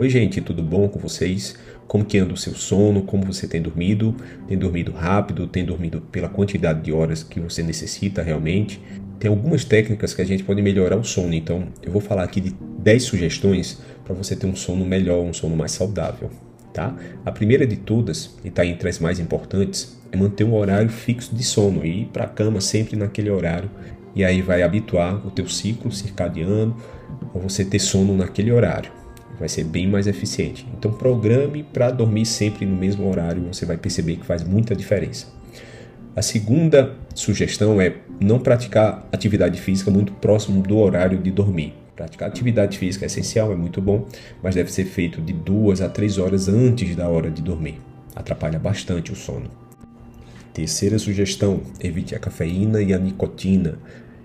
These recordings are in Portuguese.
Oi gente, tudo bom com vocês? Como que anda o seu sono? Como você tem dormido? Tem dormido rápido? Tem dormido pela quantidade de horas que você necessita realmente? Tem algumas técnicas que a gente pode melhorar o sono, então eu vou falar aqui de 10 sugestões para você ter um sono melhor, um sono mais saudável, tá? A primeira de todas, e está entre as mais importantes, é manter um horário fixo de sono e ir para a cama sempre naquele horário e aí vai habituar o teu ciclo circadiano a você ter sono naquele horário. Vai ser bem mais eficiente. Então programe para dormir sempre no mesmo horário, você vai perceber que faz muita diferença. A segunda sugestão é não praticar atividade física muito próximo do horário de dormir. Praticar atividade física é essencial, é muito bom, mas deve ser feito de duas a três horas antes da hora de dormir. Atrapalha bastante o sono. Terceira sugestão: evite a cafeína e a nicotina.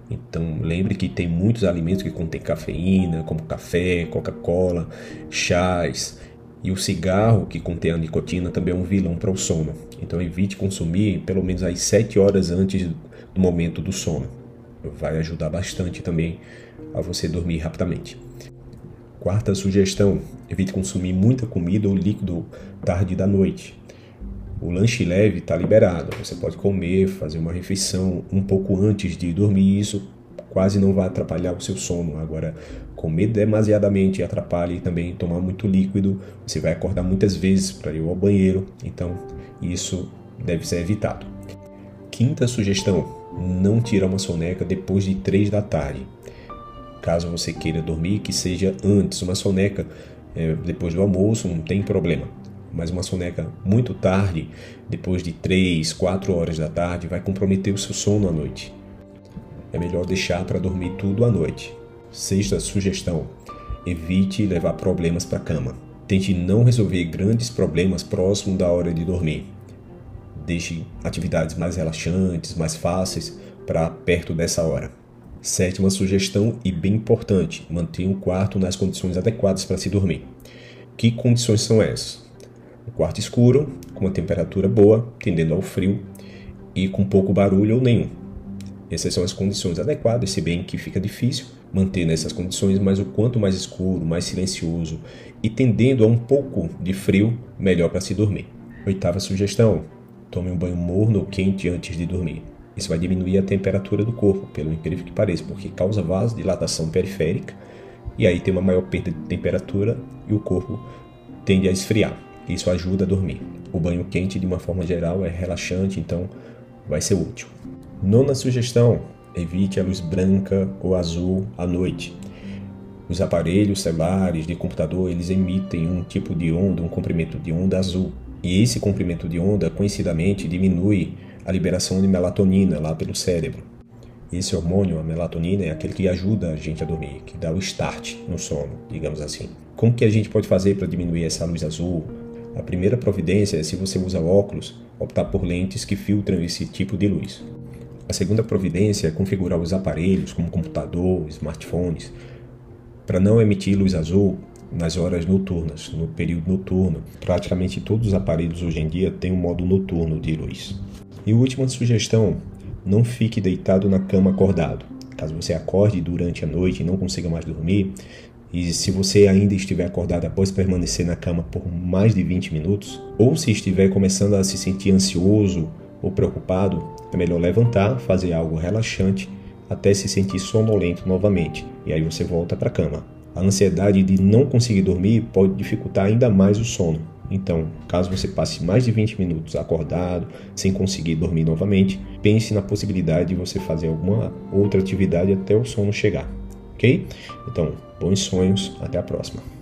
Então, lembre que tem muitos alimentos que contêm cafeína, como café, Coca-Cola, chás. E o cigarro, que contém a nicotina, também é um vilão para o sono. Então, evite consumir pelo menos às 7 horas antes do momento do sono. Vai ajudar bastante também a você dormir rapidamente. Quarta sugestão: evite consumir muita comida ou líquido tarde da noite. O lanche leve está liberado. Você pode comer, fazer uma refeição um pouco antes de dormir. Isso quase não vai atrapalhar o seu sono. Agora, comer demasiadamente atrapalha e também tomar muito líquido. Você vai acordar muitas vezes para ir ao banheiro. Então, isso deve ser evitado. Quinta sugestão: não tira uma soneca depois de 3 da tarde. Caso você queira dormir, que seja antes. Uma soneca é, depois do almoço não tem problema mas uma soneca muito tarde, depois de 3, 4 horas da tarde, vai comprometer o seu sono à noite. É melhor deixar para dormir tudo à noite. Sexta sugestão: evite levar problemas para a cama. Tente não resolver grandes problemas próximo da hora de dormir. Deixe atividades mais relaxantes, mais fáceis para perto dessa hora. Sétima sugestão e bem importante: mantenha o quarto nas condições adequadas para se dormir. Que condições são essas? Um quarto escuro, com uma temperatura boa, tendendo ao frio e com pouco barulho ou nenhum. Essas são as condições adequadas, se bem que fica difícil manter nessas condições, mas o quanto mais escuro, mais silencioso e tendendo a um pouco de frio, melhor para se dormir. Oitava sugestão: tome um banho morno ou quente antes de dormir. Isso vai diminuir a temperatura do corpo, pelo incrível que pareça, porque causa vasodilatação periférica e aí tem uma maior perda de temperatura e o corpo tende a esfriar. Isso ajuda a dormir. O banho quente, de uma forma geral, é relaxante, então vai ser útil. Nona sugestão: evite a luz branca ou azul à noite. Os aparelhos celulares de computador eles emitem um tipo de onda, um comprimento de onda azul. E esse comprimento de onda, conhecidamente, diminui a liberação de melatonina lá pelo cérebro. Esse hormônio, a melatonina, é aquele que ajuda a gente a dormir, que dá o start no sono, digamos assim. Como que a gente pode fazer para diminuir essa luz azul, a primeira providência é, se você usa óculos, optar por lentes que filtram esse tipo de luz. A segunda providência é configurar os aparelhos, como computador, smartphones, para não emitir luz azul nas horas noturnas, no período noturno. Praticamente todos os aparelhos hoje em dia têm um modo noturno de luz. E última sugestão: não fique deitado na cama acordado. Caso você acorde durante a noite e não consiga mais dormir, e se você ainda estiver acordado após permanecer na cama por mais de 20 minutos, ou se estiver começando a se sentir ansioso ou preocupado, é melhor levantar, fazer algo relaxante até se sentir sonolento novamente, e aí você volta para a cama. A ansiedade de não conseguir dormir pode dificultar ainda mais o sono. Então, caso você passe mais de 20 minutos acordado, sem conseguir dormir novamente, pense na possibilidade de você fazer alguma outra atividade até o sono chegar Então, bons sonhos, até a próxima.